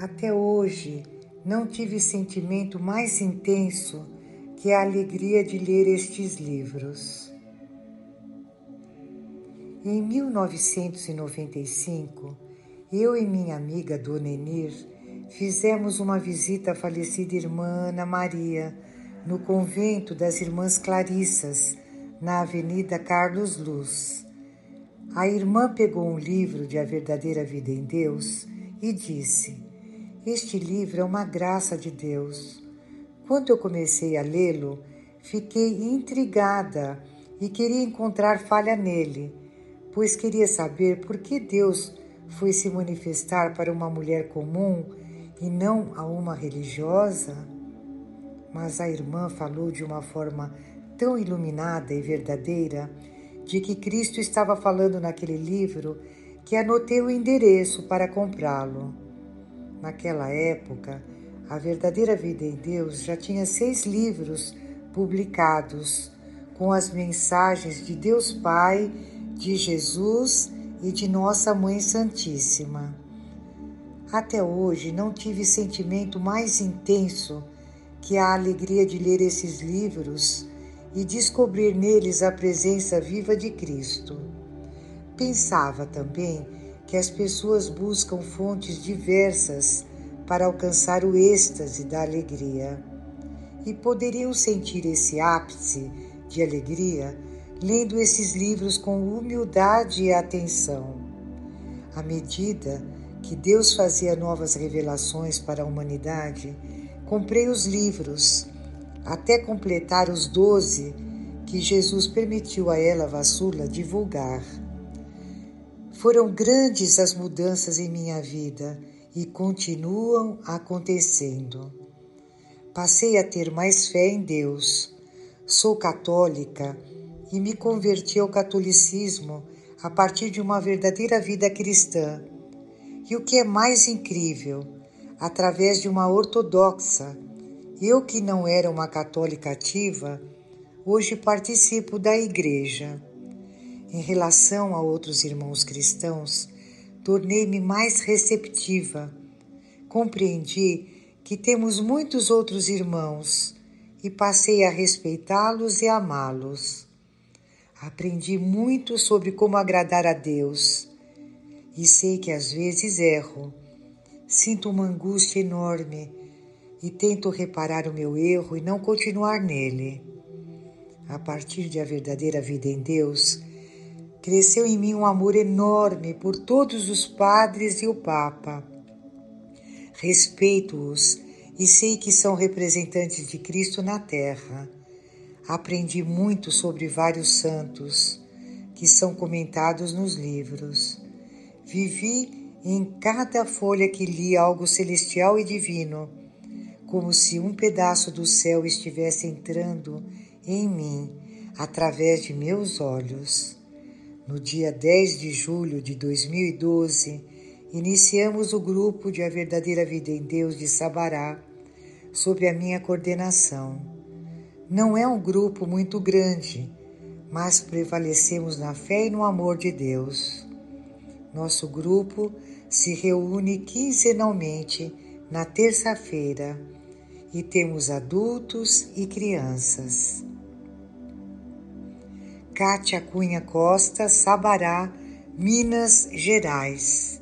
Até hoje não tive sentimento mais intenso que a alegria de ler estes livros. Em 1995, eu e minha amiga Dona Enir fizemos uma visita à falecida irmã Ana Maria no convento das Irmãs Clarissas, na Avenida Carlos Luz. A irmã pegou um livro de A Verdadeira Vida em Deus e disse: este livro é uma graça de Deus. Quando eu comecei a lê-lo, fiquei intrigada e queria encontrar falha nele, pois queria saber por que Deus foi se manifestar para uma mulher comum e não a uma religiosa. Mas a irmã falou de uma forma tão iluminada e verdadeira de que Cristo estava falando naquele livro que anotei o endereço para comprá-lo. Naquela época, A Verdadeira Vida em Deus já tinha seis livros publicados com as mensagens de Deus Pai, de Jesus e de Nossa Mãe Santíssima. Até hoje não tive sentimento mais intenso que a alegria de ler esses livros e descobrir neles a presença viva de Cristo. Pensava também que as pessoas buscam fontes diversas para alcançar o êxtase da alegria. E poderiam sentir esse ápice de alegria lendo esses livros com humildade e atenção. À medida que Deus fazia novas revelações para a humanidade, comprei os livros até completar os doze que Jesus permitiu a ela, Vassula, divulgar. Foram grandes as mudanças em minha vida e continuam acontecendo. Passei a ter mais fé em Deus. Sou católica e me converti ao catolicismo a partir de uma verdadeira vida cristã. E o que é mais incrível, através de uma ortodoxa, eu que não era uma católica ativa, hoje participo da igreja. Em relação a outros irmãos cristãos, tornei-me mais receptiva. Compreendi que temos muitos outros irmãos e passei a respeitá-los e amá-los. Aprendi muito sobre como agradar a Deus e sei que às vezes erro. Sinto uma angústia enorme e tento reparar o meu erro e não continuar nele. A partir de a verdadeira vida em Deus, cresceu em mim um amor enorme por todos os padres e o Papa. Respeito-os e sei que são representantes de Cristo na terra. Aprendi muito sobre vários santos que são comentados nos livros. Vivi em cada folha que li algo celestial e divino, como se um pedaço do céu estivesse entrando em mim através de meus olhos. No dia 10 de julho de 2012, iniciamos o grupo de A Verdadeira Vida em Deus de Sabará, sob a minha coordenação. Não é um grupo muito grande, mas prevalecemos na fé e no amor de Deus. Nosso grupo se reúne quinzenalmente na terça-feira e temos adultos e crianças. Cátia Cunha Costa, Sabará, Minas Gerais.